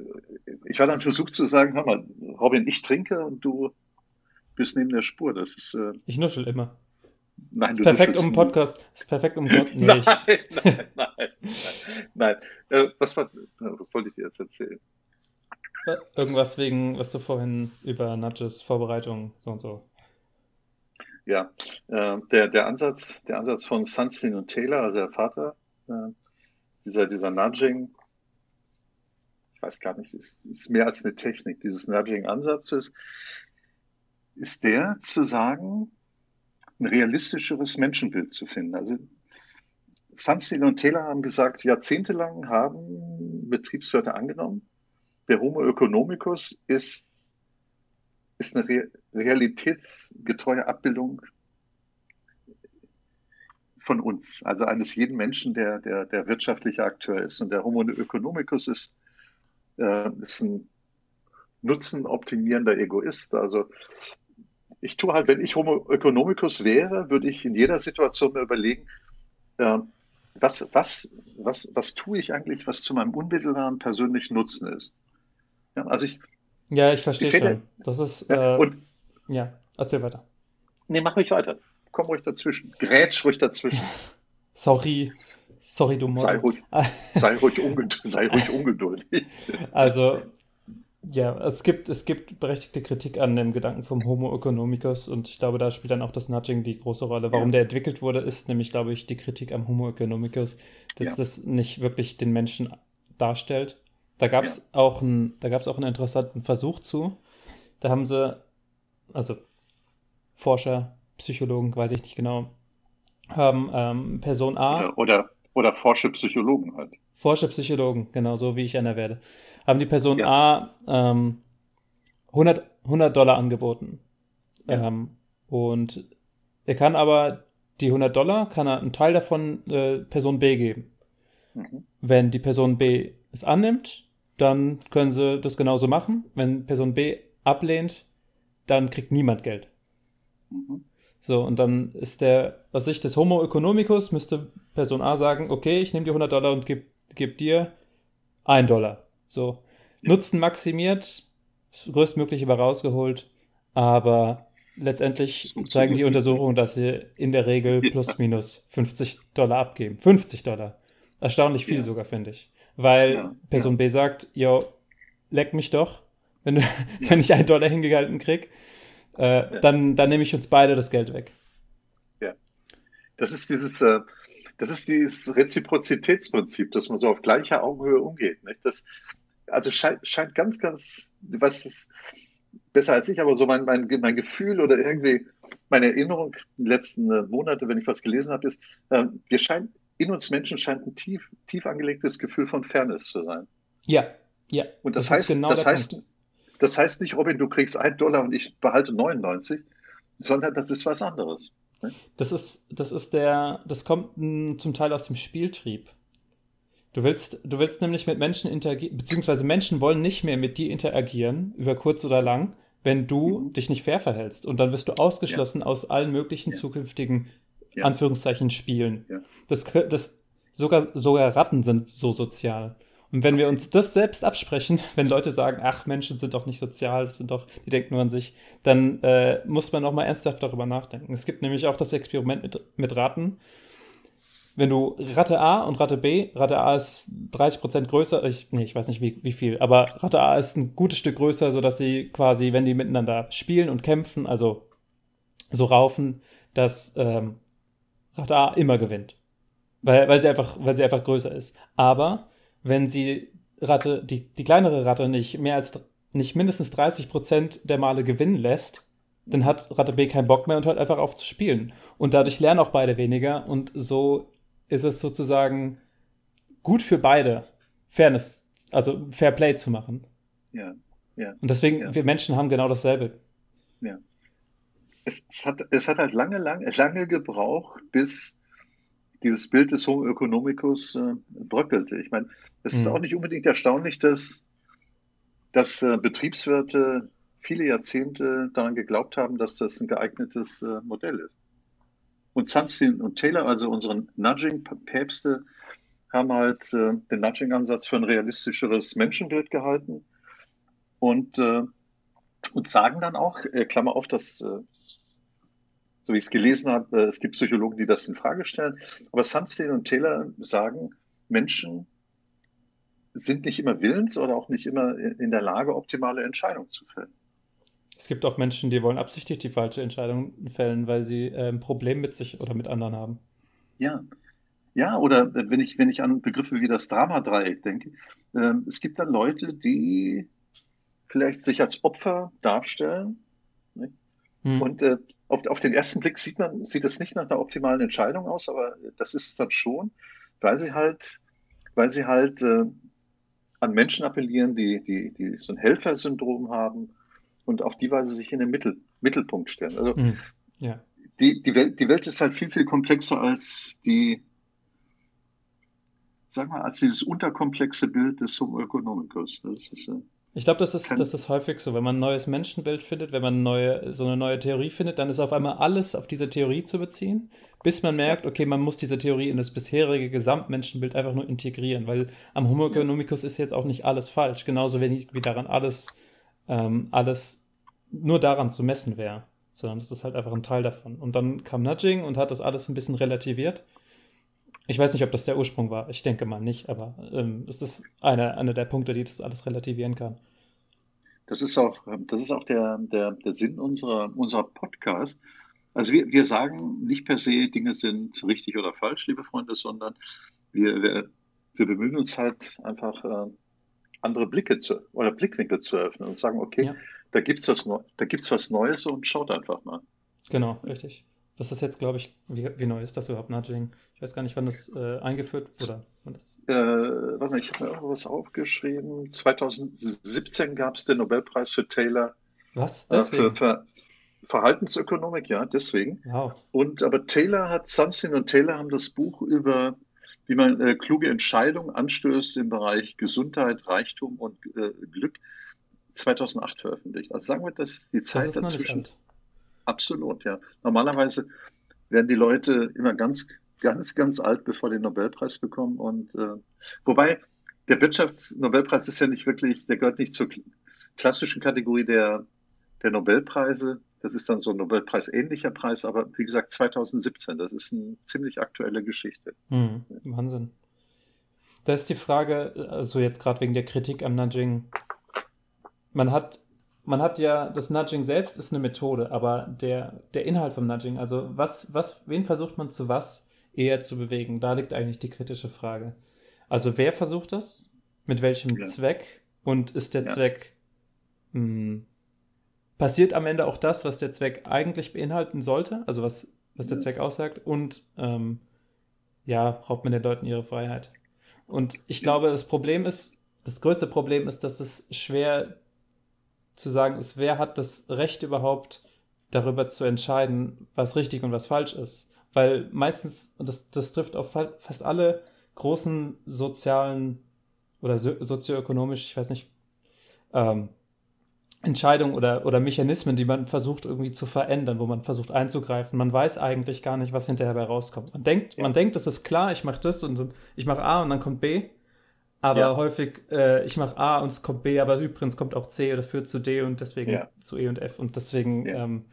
ich war dann versucht zu sagen, hör mal, Robin, ich trinke und du bist neben der Spur. Das ist. Äh, ich nuschel immer. Nein, du perfekt um Podcast. Ist perfekt um <laughs> Podcast. Nee, nein, nein, nein, nein, nein. Äh, was, war, was wollte ich dir jetzt erzählen? Irgendwas wegen, was du vorhin über Nudges Vorbereitung so und so. Ja, äh, der, der, Ansatz, der Ansatz von Sunstein und Taylor, also der Vater, äh, dieser, dieser Nudging, ich weiß gar nicht, ist, ist mehr als eine Technik dieses Nudging-Ansatzes, ist der zu sagen, ein realistischeres Menschenbild zu finden. Also Sunstein und Taylor haben gesagt, jahrzehntelang haben Betriebswirte angenommen, der Homo economicus ist, ist eine re realitätsgetreue Abbildung von uns, also eines jeden Menschen, der, der, der wirtschaftlicher Akteur ist. Und der Homo economicus ist, äh, ist ein nutzenoptimierender Egoist. Also ich tue halt, wenn ich Homo economicus wäre, würde ich in jeder Situation mir überlegen, äh, was, was, was, was tue ich eigentlich, was zu meinem unmittelbaren persönlichen Nutzen ist. Ja, also ich. Ja, ich verstehe schon. Das ist. Ja, äh, und, ja, erzähl weiter. Nee, mach ruhig weiter. Komm ruhig dazwischen. Grätsch ruhig dazwischen. <laughs> Sorry. Sorry, du Mord. Sei ruhig, sei ruhig, ungeduldig, <laughs> sei ruhig ungeduldig. Also, ja, es gibt, es gibt berechtigte Kritik an dem Gedanken vom Homo economicus und ich glaube, da spielt dann auch das Nudging die große Rolle. Warum ja. der entwickelt wurde, ist nämlich, glaube ich, die Kritik am Homo economicus, dass ja. das nicht wirklich den Menschen darstellt. Da gab es ja. auch, ein, auch einen interessanten Versuch zu. Da haben sie, also Forscher, Psychologen, weiß ich nicht genau, haben ähm, Person A. Oder, oder, oder Forscher Psychologen halt. Forscher Psychologen, genau so wie ich einer werde. Haben die Person ja. A ähm, 100, 100 Dollar angeboten. Ja. Ähm, und er kann aber die 100 Dollar, kann er einen Teil davon äh, Person B geben. Mhm. Wenn die Person B es annimmt, dann können sie das genauso machen. Wenn Person B ablehnt, dann kriegt niemand Geld. Mhm. So, und dann ist der, aus Sicht des Homo economicus, müsste Person A sagen, okay, ich nehme die 100 Dollar und gebe geb dir 1 Dollar. So, ja. Nutzen maximiert, das größtmögliche war rausgeholt, aber letztendlich zeigen die Untersuchungen, dass sie in der Regel plus minus 50 Dollar abgeben. 50 Dollar. Erstaunlich viel ja. sogar, finde ich weil ja, Person ja. B sagt, yo, leck mich doch, wenn, du, ja. <laughs> wenn ich einen Dollar hingehalten krieg, äh, dann, dann nehme ich uns beide das Geld weg. Ja, das ist dieses, äh, das ist dieses Reziprozitätsprinzip, dass man so auf gleicher Augenhöhe umgeht. Nicht? Das, also scheint, scheint ganz, ganz, was ist besser als ich, aber so mein, mein, mein Gefühl oder irgendwie meine Erinnerung die letzten äh, Monate, wenn ich was gelesen habe, ist, äh, wir scheinen in uns Menschen scheint ein tief, tief angelegtes Gefühl von Fairness zu sein. Ja, ja. Und das, das heißt, genau das heißt, Punkt. das heißt nicht, Robin, du kriegst einen Dollar und ich behalte 99, sondern das ist was anderes. Ne? Das ist, das ist der, das kommt zum Teil aus dem Spieltrieb. Du willst, du willst nämlich mit Menschen interagieren, beziehungsweise Menschen wollen nicht mehr mit dir interagieren, über kurz oder lang, wenn du mhm. dich nicht fair verhältst. Und dann wirst du ausgeschlossen ja. aus allen möglichen ja. zukünftigen ja. Anführungszeichen spielen. Ja. Das, das, sogar, sogar Ratten sind so sozial. Und wenn wir uns das selbst absprechen, <laughs> wenn Leute sagen, ach, Menschen sind doch nicht sozial, das sind doch, die denken nur an sich, dann äh, muss man auch mal ernsthaft darüber nachdenken. Es gibt nämlich auch das Experiment mit, mit Ratten. Wenn du Ratte A und Ratte B, Ratte A ist 30% größer, ich, nee, ich weiß nicht wie, wie viel, aber Ratte A ist ein gutes Stück größer, sodass sie quasi, wenn die miteinander spielen und kämpfen, also so raufen, dass ähm, Ratte A immer gewinnt. Weil, weil, sie einfach, weil sie einfach größer ist. Aber wenn sie Ratte, die, die kleinere Ratte nicht mehr als nicht mindestens 30 Prozent der Male gewinnen lässt, dann hat Ratte B keinen Bock mehr und hört einfach auf zu spielen. Und dadurch lernen auch beide weniger und so ist es sozusagen gut für beide, Fairness, also Fair Play zu machen. Ja, ja. Und deswegen, ja. wir Menschen haben genau dasselbe. Ja. Es, es, hat, es hat halt lange, lange, lange gebraucht, bis dieses Bild des Homo economicus äh, bröckelte. Ich meine, es mhm. ist auch nicht unbedingt erstaunlich, dass, dass äh, Betriebswirte viele Jahrzehnte daran geglaubt haben, dass das ein geeignetes äh, Modell ist. Und Sunstein und Taylor, also unsere Nudging-Päpste, haben halt äh, den Nudging-Ansatz für ein realistischeres Menschenbild gehalten und, äh, und sagen dann auch, äh, Klammer auf, dass, äh, so wie ich es gelesen habe, äh, es gibt Psychologen, die das in Frage stellen, aber Sunstein und Taylor sagen, Menschen sind nicht immer willens oder auch nicht immer in der Lage, optimale Entscheidungen zu fällen. Es gibt auch Menschen, die wollen absichtlich die falsche Entscheidung fällen, weil sie äh, ein Problem mit sich oder mit anderen haben. Ja, ja, oder wenn ich, wenn ich an Begriffe wie das Dramadreieck denke, äh, es gibt dann Leute, die vielleicht sich als Opfer darstellen. Ne? Hm. Und äh, auf, auf, den ersten Blick sieht man, sieht es nicht nach einer optimalen Entscheidung aus, aber das ist es dann schon, weil sie halt, weil sie halt äh, an Menschen appellieren, die, die, die so ein Helfersyndrom haben und auf die Weise sich in den Mittel, Mittelpunkt stellen. Also hm. ja. die, die, Welt, die Welt ist halt viel, viel komplexer als die, sag mal, als dieses unterkomplexe Bild des Homo economicus. Das ist, äh, ich glaube, das ist, das ist häufig so. Wenn man ein neues Menschenbild findet, wenn man neue, so eine neue Theorie findet, dann ist auf einmal alles auf diese Theorie zu beziehen, bis man merkt, okay, man muss diese Theorie in das bisherige Gesamtmenschenbild einfach nur integrieren, weil am Homo economicus ist jetzt auch nicht alles falsch, genauso wenig wie daran alles, ähm, alles nur daran zu messen wäre, sondern das ist halt einfach ein Teil davon. Und dann kam Nudging und hat das alles ein bisschen relativiert ich weiß nicht, ob das der Ursprung war. Ich denke mal nicht, aber ähm, es ist einer eine der Punkte, die das alles relativieren kann. Das ist auch, das ist auch der, der, der Sinn unserer, unserer Podcast. Also wir, wir sagen nicht per se, Dinge sind richtig oder falsch, liebe Freunde, sondern wir, wir, wir bemühen uns halt einfach äh, andere Blicke zu oder Blickwinkel zu öffnen und sagen, okay, ja. da gibt's was da gibt's was Neues und schaut einfach mal. Genau, richtig. Das ist jetzt, glaube ich, wie, wie, neu ist das überhaupt, Nudging? Ich weiß gar nicht, wann das äh, eingeführt wurde. Äh, warte mal, ich habe mir irgendwas aufgeschrieben. 2017 gab es den Nobelpreis für Taylor. Was? Deswegen? Äh, für, für Verhaltensökonomik, ja, deswegen. Wow. Und aber Taylor hat, Sunstein und Taylor haben das Buch über, wie man äh, kluge Entscheidungen anstößt im Bereich Gesundheit, Reichtum und äh, Glück 2008 veröffentlicht. Also sagen wir, das ist die Zeit das ist dazwischen. Absolut, ja. Normalerweise werden die Leute immer ganz, ganz, ganz alt, bevor den Nobelpreis bekommen. Und äh, wobei der Wirtschaftsnobelpreis ist ja nicht wirklich, der gehört nicht zur klassischen Kategorie der, der Nobelpreise. Das ist dann so ein Nobelpreis-ähnlicher Preis, aber wie gesagt 2017, das ist eine ziemlich aktuelle Geschichte. Hm, Wahnsinn. Da ist die Frage, also jetzt gerade wegen der Kritik am Nudging, man hat man hat ja, das Nudging selbst ist eine Methode, aber der, der Inhalt vom Nudging, also was, was, wen versucht man zu was eher zu bewegen? Da liegt eigentlich die kritische Frage. Also wer versucht das? Mit welchem ja. Zweck? Und ist der ja. Zweck, mh, hm, passiert am Ende auch das, was der Zweck eigentlich beinhalten sollte? Also was, was der Zweck aussagt? Und ähm, ja, raubt man den Leuten ihre Freiheit? Und ich glaube, das Problem ist, das größte Problem ist, dass es schwer zu sagen ist, wer hat das Recht überhaupt darüber zu entscheiden, was richtig und was falsch ist. Weil meistens, und das, das trifft auf fast alle großen sozialen oder so, sozioökonomisch, ich weiß nicht, ähm, Entscheidungen oder, oder Mechanismen, die man versucht irgendwie zu verändern, wo man versucht einzugreifen. Man weiß eigentlich gar nicht, was hinterher dabei rauskommt. Man denkt, ja. man denkt, es ist klar, ich mache das und ich mache A und dann kommt B. Aber ja. häufig, äh, ich mache A und es kommt B, aber übrigens kommt auch C oder führt zu D und deswegen ja. zu E und F. Und deswegen, ja. ähm,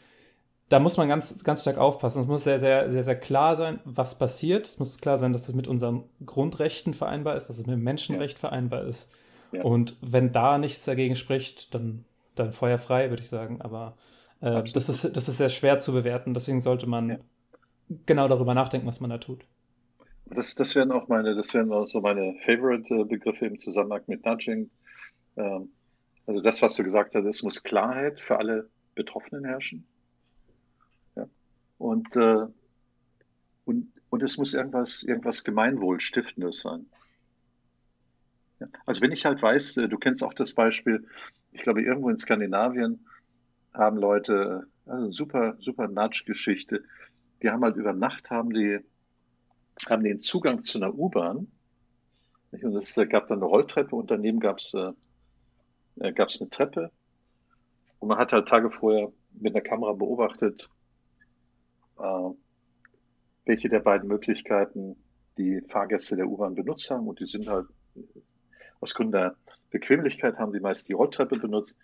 da muss man ganz, ganz stark aufpassen. Es muss sehr, sehr, sehr, sehr klar sein, was passiert. Es muss klar sein, dass es mit unseren Grundrechten vereinbar ist, dass es mit dem Menschenrecht vereinbar ist. Und wenn da nichts dagegen spricht, dann, dann feuerfrei, würde ich sagen. Aber äh, das, ist, das ist sehr schwer zu bewerten. Deswegen sollte man genau darüber nachdenken, was man da tut. Das, das wären auch meine, das wären auch so meine Favorite-Begriffe im Zusammenhang mit Nudging. Ähm, also das, was du gesagt hast, es muss Klarheit für alle Betroffenen herrschen. Ja. Und, äh, und, und es muss irgendwas, irgendwas Gemeinwohlstiftendes sein. Ja. Also wenn ich halt weiß, äh, du kennst auch das Beispiel, ich glaube, irgendwo in Skandinavien haben Leute, also super, super Nudge-Geschichte, die haben halt über Nacht haben die, haben den Zugang zu einer U-Bahn. Und es gab dann eine Rolltreppe und daneben gab es äh, äh, gab es eine Treppe. Und man hat halt Tage vorher mit einer Kamera beobachtet, äh, welche der beiden Möglichkeiten die Fahrgäste der U-Bahn benutzt haben. Und die sind halt aus Gründen der Bequemlichkeit haben die meist die Rolltreppe benutzt.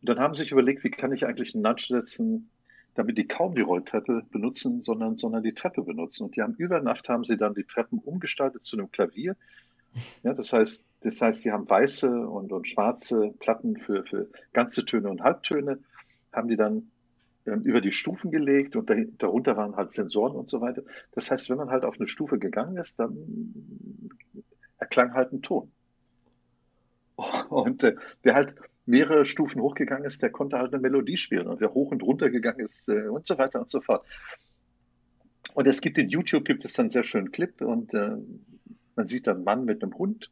Und dann haben sie sich überlegt, wie kann ich eigentlich einen Nudge setzen, damit die kaum die Rolltreppe benutzen, sondern, sondern die Treppe benutzen. Und die haben über Nacht haben sie dann die Treppen umgestaltet zu einem Klavier. Ja, das heißt, das heißt, sie haben weiße und, und schwarze Platten für, für ganze Töne und Halbtöne, haben die dann ähm, über die Stufen gelegt und darunter waren halt Sensoren und so weiter. Das heißt, wenn man halt auf eine Stufe gegangen ist, dann erklang halt ein Ton. <laughs> Und äh, wer halt mehrere Stufen hochgegangen ist, der konnte halt eine Melodie spielen. Und wer hoch und runter gegangen ist äh, und so weiter und so fort. Und es gibt in YouTube gibt es dann einen sehr schönen Clip und äh, man sieht dann einen Mann mit einem Hund,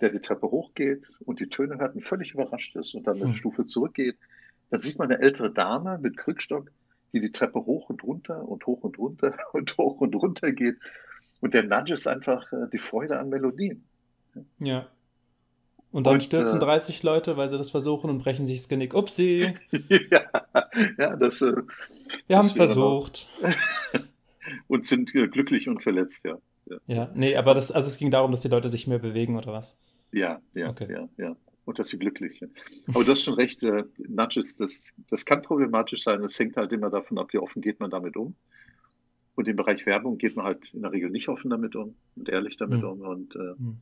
der die Treppe hochgeht und die Töne hört und völlig überrascht ist und dann eine hm. Stufe zurückgeht. Dann sieht man eine ältere Dame mit Krückstock, die die Treppe hoch und runter und hoch und runter <laughs> und hoch und runter geht. Und der Nudge ist einfach äh, die Freude an Melodien. Ja. Und dann und, stürzen äh, 30 Leute, weil sie das versuchen und brechen sich das Genick. Upsi! ja, ja, das. Äh, Wir haben es versucht. <laughs> und sind äh, glücklich und verletzt, ja. ja. Ja, nee, aber das, also es ging darum, dass die Leute sich mehr bewegen, oder was? Ja, ja, okay. ja, ja. Und dass sie glücklich sind. Aber du hast schon recht, äh, Nudges, das, das kann problematisch sein. Das hängt halt immer davon ab, wie offen geht man damit um. Und im Bereich Werbung geht man halt in der Regel nicht offen damit um und ehrlich damit mhm. um. Und äh, mhm.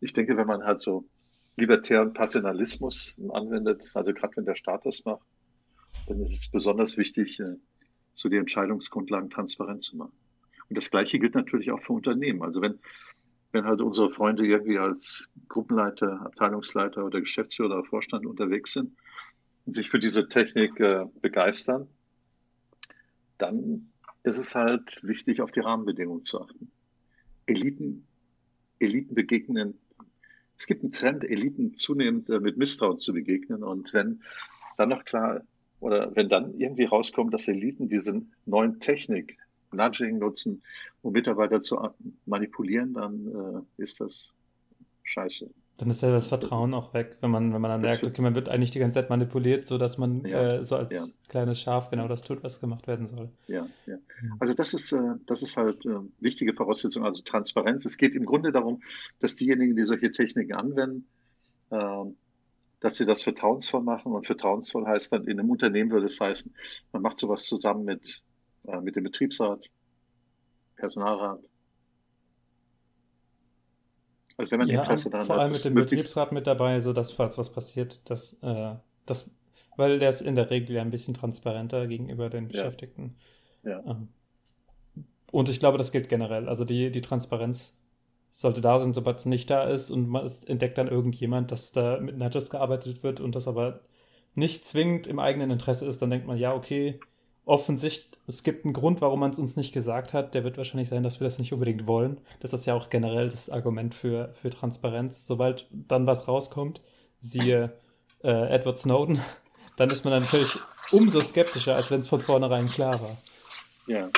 ich denke, wenn man halt so libertären Paternalismus anwendet, also gerade wenn der Staat das macht, dann ist es besonders wichtig, äh, so die Entscheidungsgrundlagen transparent zu machen. Und das Gleiche gilt natürlich auch für Unternehmen. Also wenn, wenn halt unsere Freunde irgendwie als Gruppenleiter, Abteilungsleiter oder Geschäftsführer oder Vorstand unterwegs sind und sich für diese Technik äh, begeistern, dann ist es halt wichtig, auf die Rahmenbedingungen zu achten. Eliten, Eliten begegnen es gibt einen Trend, Eliten zunehmend äh, mit Misstrauen zu begegnen. Und wenn dann noch klar oder wenn dann irgendwie rauskommt, dass Eliten diese neuen Technik, Nudging nutzen, um Mitarbeiter zu manipulieren, dann äh, ist das scheiße. Dann ist ja das Vertrauen auch weg, wenn man, wenn man dann merkt, okay, man wird eigentlich die ganze Zeit manipuliert, sodass man ja, äh, so als ja. kleines Schaf genau das tut, was gemacht werden soll. Ja, ja. Also das ist, äh, das ist halt äh, wichtige Voraussetzung, also Transparenz. Es geht im Grunde darum, dass diejenigen, die solche Techniken anwenden, ähm, dass sie das vertrauensvoll machen. Und vertrauensvoll heißt dann, in einem Unternehmen würde es heißen, man macht sowas zusammen mit, äh, mit dem Betriebsrat, Personalrat, also wenn man ja, Interesse daran vor hat. Vor allem mit dem Betriebsrat mit dabei, so dass falls was passiert, dass, äh, das, weil der ist in der Regel ja ein bisschen transparenter gegenüber den Beschäftigten. Ja. Ähm, und ich glaube, das gilt generell. Also die, die Transparenz sollte da sein, sobald es nicht da ist und man entdeckt dann irgendjemand, dass da mit Nudges gearbeitet wird und das aber nicht zwingend im eigenen Interesse ist, dann denkt man, ja, okay, offensichtlich, es gibt einen Grund, warum man es uns nicht gesagt hat. Der wird wahrscheinlich sein, dass wir das nicht unbedingt wollen. Das ist ja auch generell das Argument für, für Transparenz. Sobald dann was rauskommt, siehe äh, Edward Snowden, <laughs> dann ist man natürlich umso skeptischer, als wenn es von vornherein klar war. Ja.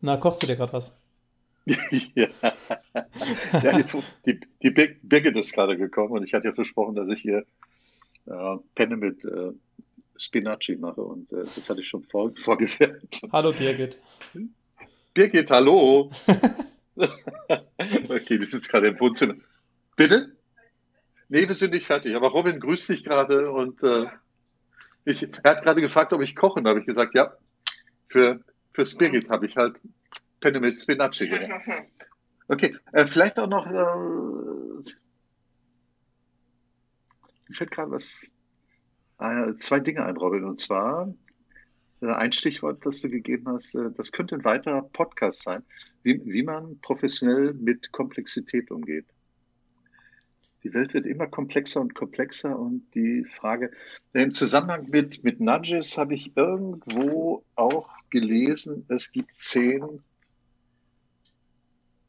Na, kochst du dir gerade was? <laughs> ja, ja die, die, Birgit ist gerade gekommen und ich hatte ja versprochen, dass ich hier äh, Penne mit äh, Spinacci mache und äh, das hatte ich schon vor, <laughs> vorgefärbt. Hallo Birgit. Birgit, hallo. <laughs> okay, die sitzt gerade im Wohnzimmer. Bitte? Nee, wir sind nicht fertig. Aber Robin grüßt dich gerade und äh, ich, er hat gerade gefragt, ob ich kochen. Da habe ich gesagt, ja, für, für Birgit habe ich halt Penne mit Spinacci gemacht. Okay, äh, vielleicht auch noch, äh, ich fällt gerade was zwei Dinge ein, Robin. Und zwar, äh, ein Stichwort, das du gegeben hast, äh, das könnte ein weiterer Podcast sein, wie, wie man professionell mit Komplexität umgeht. Die Welt wird immer komplexer und komplexer und die Frage, im Zusammenhang mit, mit Nudges habe ich irgendwo auch gelesen, es gibt zehn,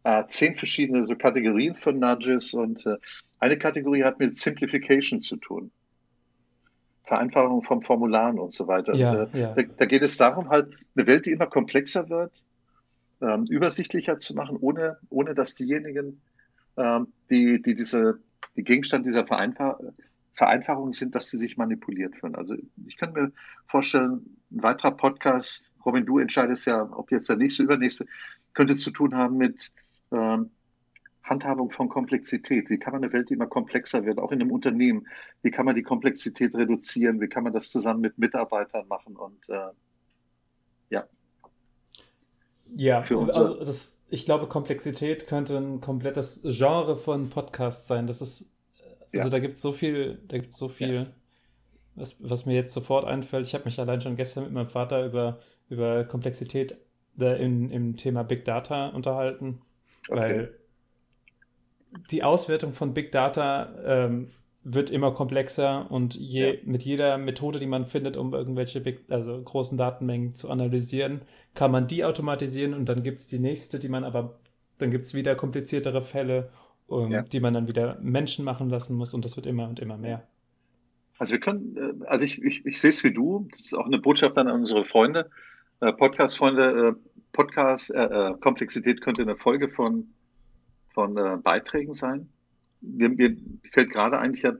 äh, zehn verschiedene so Kategorien von Nudges und äh, eine Kategorie hat mit Simplification zu tun. Vereinfachung von Formularen und so weiter. Ja, und, äh, ja. Da, da, geht es darum, halt eine Welt, die immer komplexer wird, ähm, übersichtlicher zu machen, ohne, ohne dass diejenigen, ähm, die, die diese, die Gegenstand dieser Vereinfach Vereinfachung sind, dass sie sich manipuliert fühlen. Also ich kann mir vorstellen, ein weiterer Podcast, Robin, du entscheidest ja, ob jetzt der nächste, übernächste, könnte zu tun haben mit ähm, Handhabung von Komplexität. Wie kann man eine Welt, die immer komplexer wird, auch in einem Unternehmen, wie kann man die Komplexität reduzieren? Wie kann man das zusammen mit Mitarbeitern machen? Und äh, ja. Ja, also das, ich glaube, Komplexität könnte ein komplettes Genre von Podcasts sein. Das ist, also ja. da gibt es so viel, da gibt so viel, ja. was, was mir jetzt sofort einfällt. Ich habe mich allein schon gestern mit meinem Vater über, über Komplexität äh, in, im Thema Big Data unterhalten, okay. weil die Auswertung von Big Data ähm, wird immer komplexer und je, ja. mit jeder Methode, die man findet, um irgendwelche Big, also großen Datenmengen zu analysieren, kann man die automatisieren und dann gibt es die nächste, die man aber, dann gibt es wieder kompliziertere Fälle, um, ja. die man dann wieder Menschen machen lassen muss und das wird immer und immer mehr. Also wir können, äh, also ich, ich, ich sehe es wie du, das ist auch eine Botschaft an unsere Freunde, äh, Podcast-Freunde, äh, Podcast, äh, Komplexität könnte eine Folge von von äh, Beiträgen sein. Mir, mir fällt gerade ein, ich habe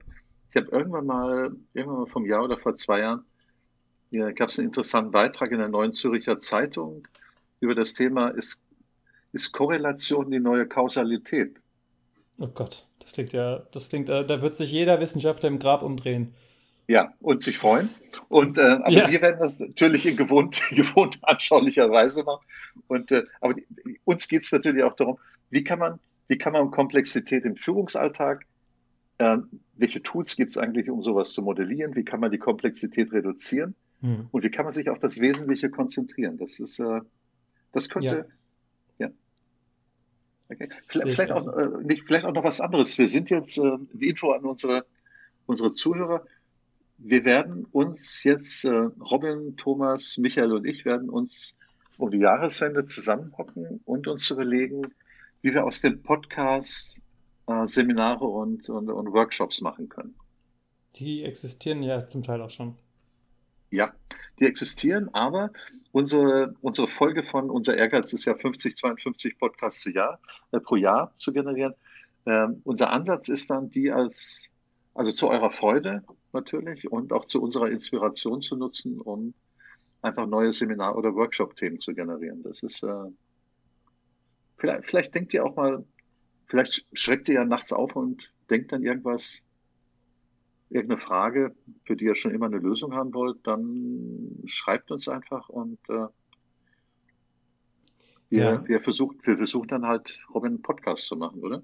ich hab irgendwann mal, irgendwann mal vom Jahr oder vor zwei Jahren, hier gab es einen interessanten Beitrag in der Neuen Züricher Zeitung über das Thema, ist, ist Korrelation die neue Kausalität? Oh Gott, das klingt ja, das klingt, äh, da wird sich jeder Wissenschaftler im Grab umdrehen. Ja, und sich freuen. Und äh, aber ja. wir werden das natürlich in gewohnt, <laughs> gewohnt anschaulicher Weise machen. Und äh, aber die, uns geht es natürlich auch darum, wie kann man wie kann man Komplexität im Führungsalltag, äh, welche Tools gibt es eigentlich, um sowas zu modellieren, wie kann man die Komplexität reduzieren mhm. und wie kann man sich auf das Wesentliche konzentrieren. Das ist, äh, das könnte, ja. ja. Okay. Vielleicht, auch, äh, nicht, vielleicht auch noch was anderes. Wir sind jetzt, äh, die Info an unsere, unsere Zuhörer. Wir werden uns jetzt, äh, Robin, Thomas, Michael und ich werden uns um die Jahreswende zusammenhocken und uns überlegen, wie wir aus den Podcasts äh, Seminare und, und, und Workshops machen können. Die existieren ja zum Teil auch schon. Ja, die existieren, aber unsere, unsere Folge von unser Ehrgeiz ist ja 50, 52 Podcasts pro Jahr, äh, pro Jahr zu generieren. Ähm, unser Ansatz ist dann, die als, also zu eurer Freude natürlich und auch zu unserer Inspiration zu nutzen, um einfach neue Seminar- oder Workshop-Themen zu generieren. Das ist, äh, Vielleicht, vielleicht denkt ihr auch mal, vielleicht schreckt ihr ja nachts auf und denkt dann irgendwas, irgendeine Frage, für die ihr schon immer eine Lösung haben wollt, dann schreibt uns einfach und äh, wir, ja. wir, versucht, wir versuchen dann halt Robin einen Podcast zu machen, oder?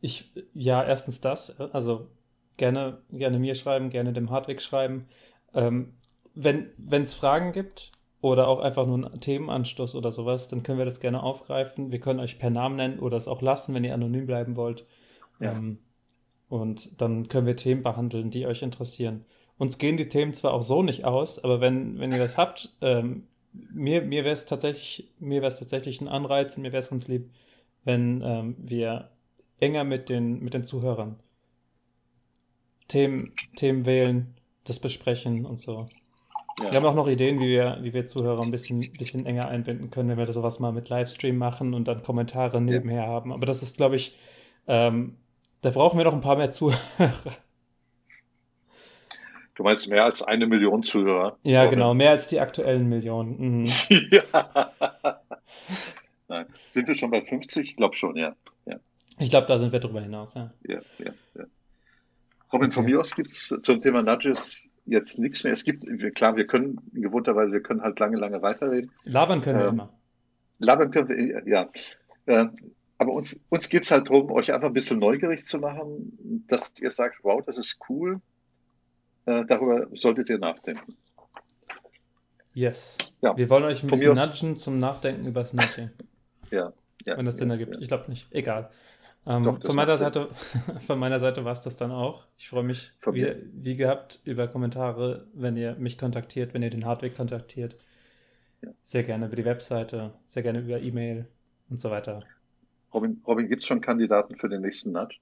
Ich, ja, erstens das, also gerne, gerne mir schreiben, gerne dem Hardweg schreiben. Ähm, wenn es Fragen gibt, oder auch einfach nur einen Themenanstoß oder sowas, dann können wir das gerne aufgreifen. Wir können euch per Namen nennen oder es auch lassen, wenn ihr anonym bleiben wollt. Ja. Ähm, und dann können wir Themen behandeln, die euch interessieren. Uns gehen die Themen zwar auch so nicht aus, aber wenn, wenn ihr das habt, ähm, mir, mir wäre es tatsächlich, mir wäre tatsächlich ein Anreiz und mir wäre es ganz lieb, wenn ähm, wir enger mit den, mit den Zuhörern Themen, Themen wählen, das besprechen und so. Ja. Wir haben auch noch Ideen, wie wir, wie wir Zuhörer ein bisschen, bisschen enger einbinden können, wenn wir sowas mal mit Livestream machen und dann Kommentare nebenher ja. haben. Aber das ist, glaube ich, ähm, da brauchen wir noch ein paar mehr <laughs> Zuhörer. Du meinst mehr als eine Million Zuhörer? Ja, genau, mehr als die aktuellen Millionen. Mhm. <laughs> ja. Nein. Sind wir schon bei 50? Ich glaube schon, ja. ja. Ich glaube, da sind wir drüber hinaus, ja. Ja, ja, ja. Robin, okay. von mir aus gibt es zum Thema Nudges jetzt nichts mehr. Es gibt, klar, wir können gewohnterweise, wir können halt lange, lange weiterreden. Labern können ähm, wir immer. Labern können wir, ja. Äh, aber uns, uns geht es halt darum, euch einfach ein bisschen neugierig zu machen, dass ihr sagt, wow, das ist cool. Äh, darüber solltet ihr nachdenken. Yes. Ja. Wir wollen euch ein Von bisschen nudgen zum Nachdenken über das Nudging, Ja. ja wenn das ja, Sinn ergibt. Ja. Ich glaube nicht. Egal. Ähm, Doch, <laughs> von, meiner Seite, von meiner Seite war es das dann auch. Ich freue mich, wie, wie gehabt, über Kommentare, wenn ihr mich kontaktiert, wenn ihr den Hardweg kontaktiert. Ja. Sehr gerne über die Webseite, sehr gerne über E-Mail und so weiter. Robin, Robin gibt es schon Kandidaten für den nächsten Nudge?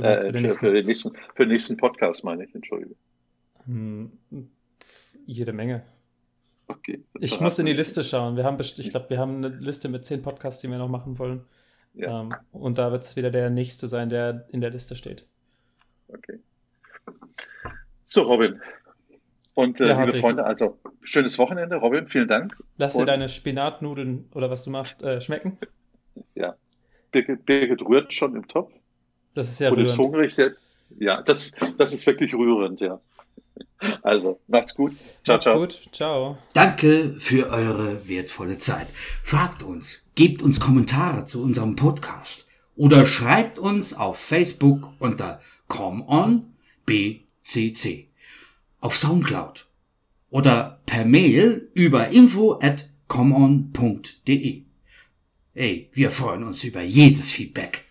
Äh, für den nächsten, für, den nächsten, für den nächsten Podcast, meine ich, entschuldige. Hm, jede Menge. Okay. Ich muss in die. Liste schauen. Wir haben, ich glaube, wir haben eine Liste mit zehn Podcasts, die wir noch machen wollen. Ja. Ähm, und da wird es wieder der nächste sein, der in der Liste steht. Okay. So, Robin. Und äh, Ja, liebe. Freunde, also schönes Wochenende. Robin, vielen Dank. Lass dir Und- deine Spinatnudeln oder was du machst äh, schmecken. Birgit, Birgit rührt schon im Topf Das ist ja und ist rührend. hungrig. Sehr- Ja, das, das ist wirklich rührend, ja. Also, macht's gut. Ciao, Macht's ciao. gut. Ciao. Danke für eure wertvolle Zeit. Fragt uns, gebt uns Kommentare zu unserem Podcast oder schreibt uns auf Facebook unter ComeOnBCC, auf Soundcloud oder per Mail über info at comeon.de. Ey, wir freuen uns über jedes Feedback.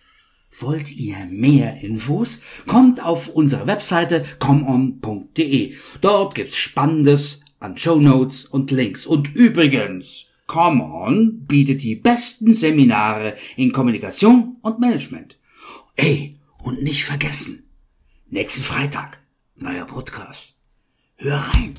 Wollt ihr mehr Infos? Kommt auf unsere Webseite comeon.de. Dort gibt's Spannendes an Shownotes und Links. Und übrigens, ComeOn bietet die besten Seminare in Kommunikation und Management. Ey, und nicht vergessen, nächsten Freitag, neuer Podcast. Hör rein.